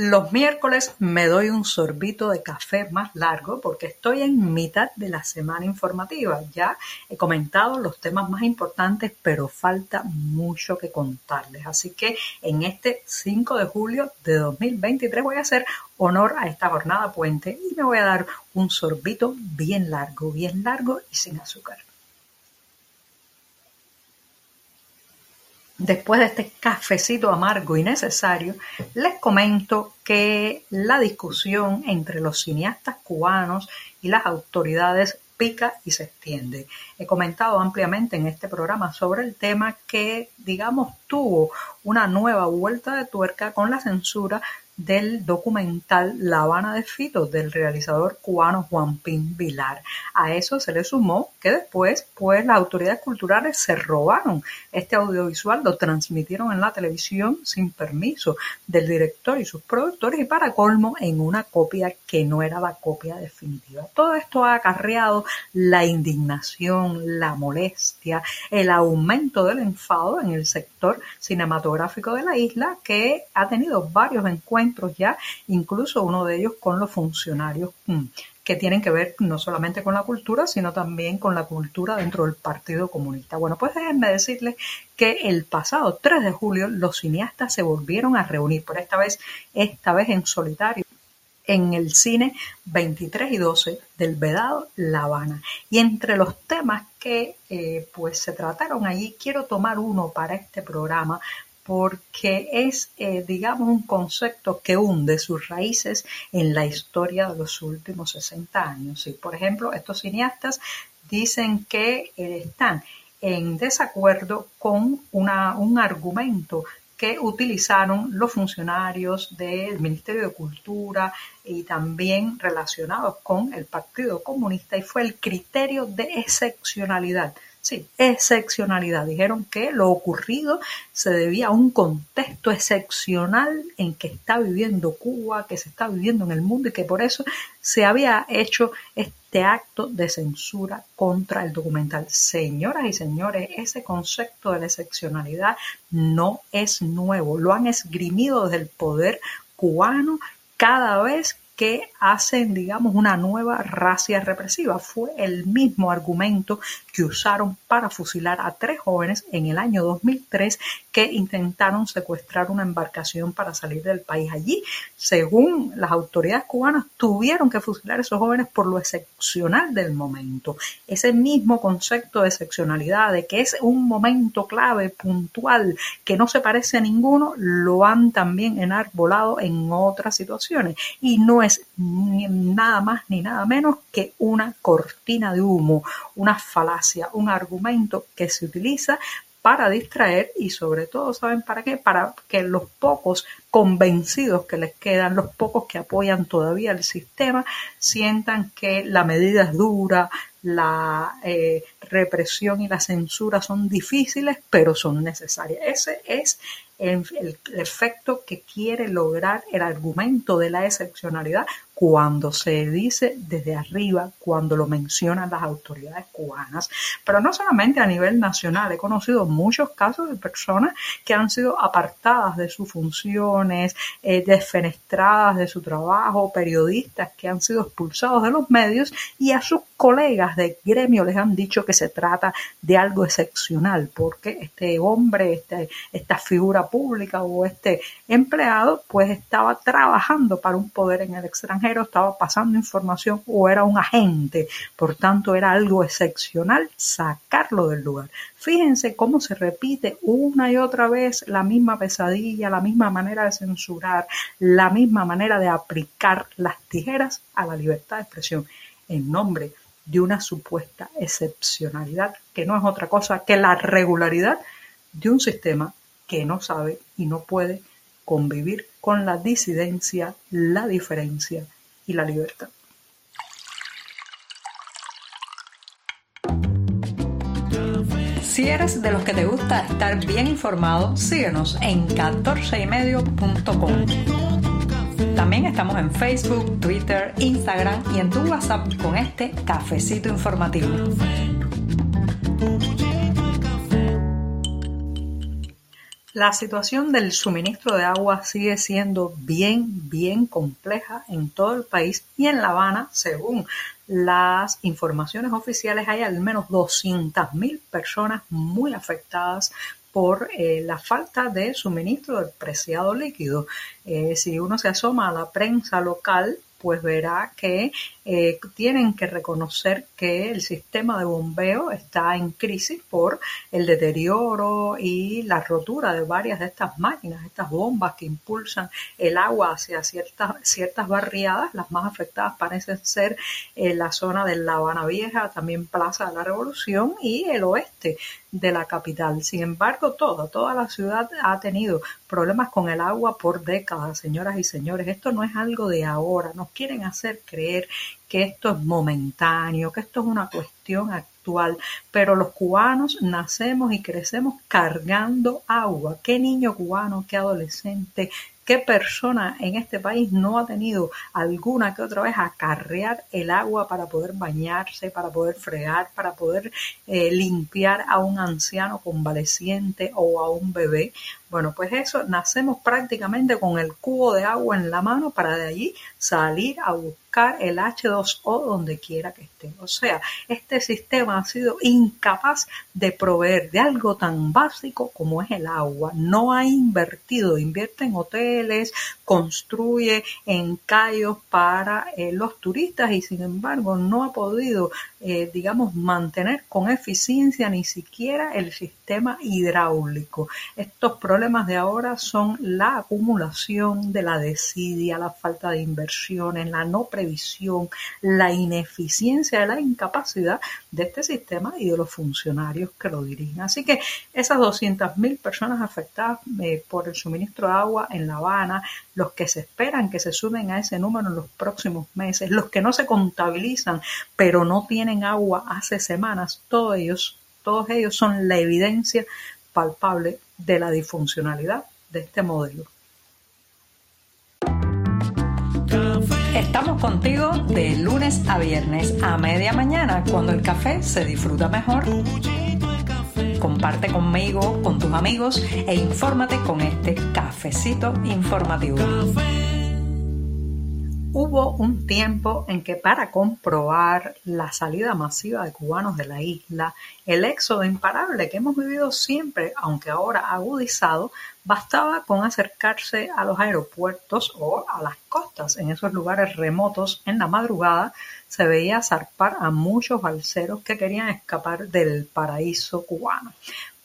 Los miércoles me doy un sorbito de café más largo porque estoy en mitad de la semana informativa. Ya he comentado los temas más importantes, pero falta mucho que contarles. Así que en este 5 de julio de 2023 voy a hacer honor a esta jornada puente y me voy a dar un sorbito bien largo, bien largo y sin azúcar. Después de este cafecito amargo y necesario, les comento que la discusión entre los cineastas cubanos y las autoridades pica y se extiende. He comentado ampliamente en este programa sobre el tema que, digamos, tuvo una nueva vuelta de tuerca con la censura del documental La Habana de Fito del realizador cubano Juan Pin Vilar. A eso se le sumó que después pues las autoridades culturales se robaron este audiovisual, lo transmitieron en la televisión sin permiso del director y sus productores y para colmo en una copia que no era la copia definitiva. Todo esto ha acarreado la indignación, la molestia, el aumento del enfado en el sector cinematográfico de la isla que ha tenido varios encuentros ya, incluso uno de ellos con los funcionarios mm, que tienen que ver no solamente con la cultura, sino también con la cultura dentro del Partido Comunista. Bueno, pues déjenme decirles que el pasado 3 de julio los cineastas se volvieron a reunir, por esta vez, esta vez en solitario en el cine 23 y 12 del Vedado La Habana. Y entre los temas que eh, pues se trataron allí, quiero tomar uno para este programa porque es, eh, digamos, un concepto que hunde sus raíces en la historia de los últimos 60 años. Y, por ejemplo, estos cineastas dicen que eh, están en desacuerdo con una, un argumento que utilizaron los funcionarios del Ministerio de Cultura y también relacionados con el Partido Comunista y fue el criterio de excepcionalidad Sí, excepcionalidad. Dijeron que lo ocurrido se debía a un contexto excepcional en que está viviendo Cuba, que se está viviendo en el mundo y que por eso se había hecho este acto de censura contra el documental. Señoras y señores, ese concepto de la excepcionalidad no es nuevo. Lo han esgrimido desde el poder cubano cada vez que hacen, digamos, una nueva racia represiva. Fue el mismo argumento que usaron para fusilar a tres jóvenes en el año 2003 que intentaron secuestrar una embarcación para salir del país. Allí, según las autoridades cubanas, tuvieron que fusilar a esos jóvenes por lo excepcional del momento. Ese mismo concepto de excepcionalidad, de que es un momento clave, puntual, que no se parece a ninguno, lo han también enarbolado en otras situaciones. Y no es nada más ni nada menos que una cortina de humo, una falacia, un argumento que se utiliza para distraer y sobre todo, ¿saben para qué? Para que los pocos convencidos que les quedan, los pocos que apoyan todavía el sistema, sientan que la medida es dura, la eh, represión y la censura son difíciles, pero son necesarias. Ese es el, el, efecto que quiere lograr el argumento de la excepcionalidad cuando se dice desde arriba, cuando lo mencionan las autoridades cubanas. Pero no solamente a nivel nacional, he conocido muchos casos de personas que han sido apartadas de sus eh, desfenestradas de su trabajo, periodistas que han sido expulsados de los medios y a sus colegas de gremio les han dicho que se trata de algo excepcional porque este hombre, este, esta figura pública o este empleado pues estaba trabajando para un poder en el extranjero, estaba pasando información o era un agente, por tanto era algo excepcional sacarlo del lugar. Fíjense cómo se repite una y otra vez la misma pesadilla, la misma manera de censurar, la misma manera de aplicar las tijeras a la libertad de expresión en nombre de una supuesta excepcionalidad que no es otra cosa que la regularidad de un sistema que no sabe y no puede convivir con la disidencia, la diferencia y la libertad. Si eres de los que te gusta estar bien informado, síguenos en 14ymedio.com. También estamos en Facebook, Twitter, Instagram y en tu WhatsApp con este cafecito informativo. La situación del suministro de agua sigue siendo bien, bien compleja en todo el país y en La Habana, según las informaciones oficiales, hay al menos 200.000 personas muy afectadas por eh, la falta de suministro del preciado líquido. Eh, si uno se asoma a la prensa local, pues verá que eh, tienen que reconocer que el sistema de bombeo está en crisis por el deterioro y la rotura de varias de estas máquinas, estas bombas que impulsan el agua hacia ciertas, ciertas barriadas. Las más afectadas parecen ser en la zona de La Habana Vieja, también Plaza de la Revolución y el oeste de la capital. Sin embargo, toda, toda la ciudad ha tenido problemas con el agua por décadas, señoras y señores. Esto no es algo de ahora. Nos quieren hacer creer que esto es momentáneo, que esto es una cuestión actual, pero los cubanos nacemos y crecemos cargando agua. ¿Qué niño cubano, qué adolescente, ¿Qué persona en este país no ha tenido alguna que otra vez acarrear el agua para poder bañarse, para poder fregar, para poder eh, limpiar a un anciano convaleciente o a un bebé? Bueno, pues eso, nacemos prácticamente con el cubo de agua en la mano para de allí salir a buscar el H2O donde quiera que esté. O sea, este sistema ha sido incapaz de proveer de algo tan básico como es el agua. No ha invertido, invierte en hoteles, construye en callos para eh, los turistas y sin embargo no ha podido, eh, digamos, mantener con eficiencia ni siquiera el sistema hidráulico. Estos problemas de ahora son la acumulación de la desidia, la falta de inversiones, la no previsión, la ineficiencia, la incapacidad de este sistema y de los funcionarios que lo dirigen. Así que esas 200.000 personas afectadas eh, por el suministro de agua en La Habana, los que se esperan que se suben a ese número en los próximos meses, los que no se contabilizan pero no tienen agua hace semanas, todos ellos, todos ellos son la evidencia palpable de la disfuncionalidad de este modelo. Estamos contigo de lunes a viernes a media mañana cuando el café se disfruta mejor. Comparte conmigo, con tus amigos e infórmate con este cafecito informativo. Hubo un tiempo en que para comprobar la salida masiva de cubanos de la isla, el éxodo imparable que hemos vivido siempre, aunque ahora agudizado, bastaba con acercarse a los aeropuertos o a las costas. En esos lugares remotos, en la madrugada, se veía zarpar a muchos balseros que querían escapar del paraíso cubano.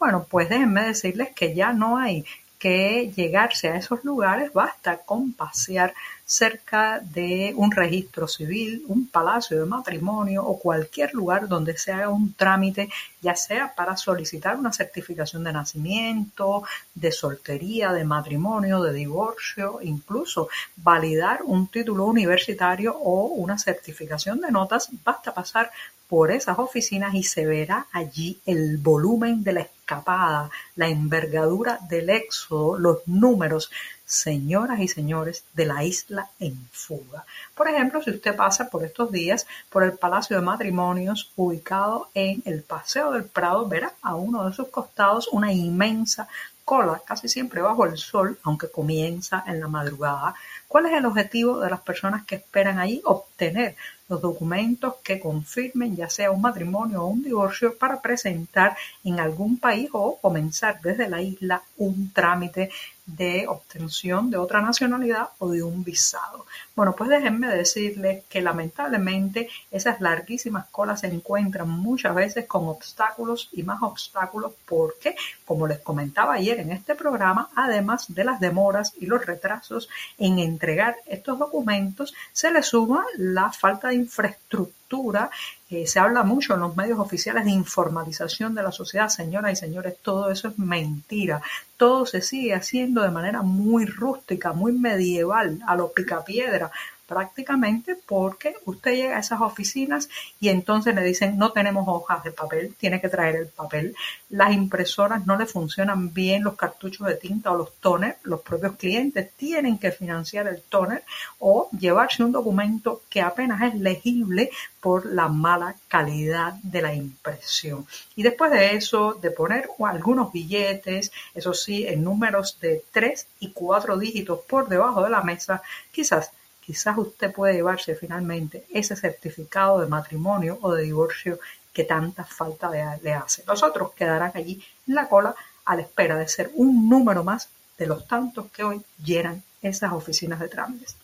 Bueno, pues déjenme decirles que ya no hay que llegarse a esos lugares, basta con pasear cerca de un registro civil, un palacio de matrimonio o cualquier lugar donde se un trámite, ya sea para solicitar una certificación de nacimiento, de soltería, de matrimonio, de divorcio, incluso validar un título universitario o una certificación de notas, basta pasar por esas oficinas y se verá allí el volumen de la escapada, la envergadura del éxodo, los números señoras y señores de la isla en fuga. Por ejemplo, si usted pasa por estos días por el Palacio de Matrimonios ubicado en el Paseo del Prado, verá a uno de sus costados una inmensa cola, casi siempre bajo el sol, aunque comienza en la madrugada. ¿Cuál es el objetivo de las personas que esperan ahí? Obtener los documentos que confirmen ya sea un matrimonio o un divorcio para presentar en algún país o comenzar desde la isla un trámite de obtención de otra nacionalidad o de un visado. Bueno, pues déjenme decirles que lamentablemente esas larguísimas colas se encuentran muchas veces con obstáculos y más obstáculos porque, como les comentaba ayer en este programa, además de las demoras y los retrasos en entregar estos documentos, se le suma la falta de infraestructura eh, se habla mucho en los medios oficiales de informalización de la sociedad, señoras y señores, todo eso es mentira. Todo se sigue haciendo de manera muy rústica, muy medieval, a lo picapiedra, prácticamente porque usted llega a esas oficinas y entonces le dicen no tenemos hojas de papel, tiene que traer el papel, las impresoras no le funcionan bien, los cartuchos de tinta o los toners, los propios clientes tienen que financiar el toner o llevarse un documento que apenas es legible por la mala calidad de la impresión. Y después de eso, de poner algunos billetes, eso sí, en números de 3 y 4 dígitos por debajo de la mesa, quizás quizás usted puede llevarse finalmente ese certificado de matrimonio o de divorcio que tanta falta le hace. Los otros quedarán allí en la cola a la espera de ser un número más de los tantos que hoy llenan esas oficinas de trámites.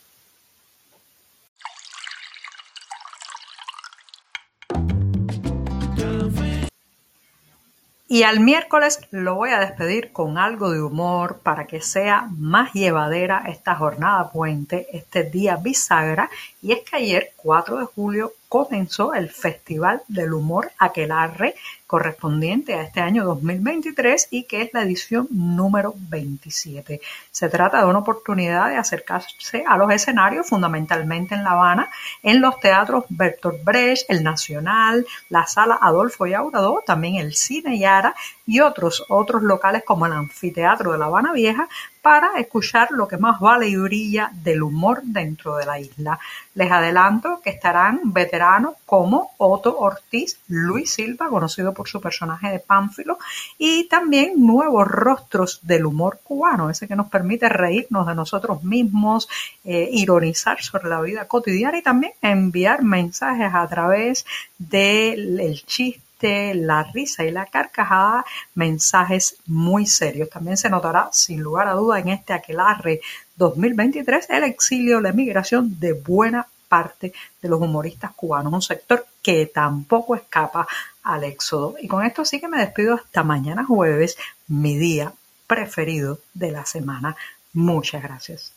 Y al miércoles lo voy a despedir con algo de humor para que sea más llevadera esta jornada puente, este día bisagra. Y es que ayer, 4 de julio, comenzó el Festival del Humor Aquelarre correspondiente a este año 2023 y que es la edición número 27. Se trata de una oportunidad de acercarse a los escenarios, fundamentalmente en La Habana, en los teatros Bertolt Brecht, el Nacional, la Sala Adolfo Yauradó, también el Cine Yara y otros, otros locales como el Anfiteatro de La Habana Vieja, para escuchar lo que más vale y brilla del humor dentro de la isla. Les adelanto que estarán veteranos como Otto Ortiz, Luis Silva, conocido por su personaje de Pánfilo, y también nuevos rostros del humor cubano, ese que nos permite reírnos de nosotros mismos, eh, ironizar sobre la vida cotidiana y también enviar mensajes a través del chiste la risa y la carcajada, mensajes muy serios. También se notará, sin lugar a duda, en este aquelarre 2023, el exilio, la emigración de buena parte de los humoristas cubanos, un sector que tampoco escapa al éxodo. Y con esto sí que me despido hasta mañana jueves, mi día preferido de la semana. Muchas gracias.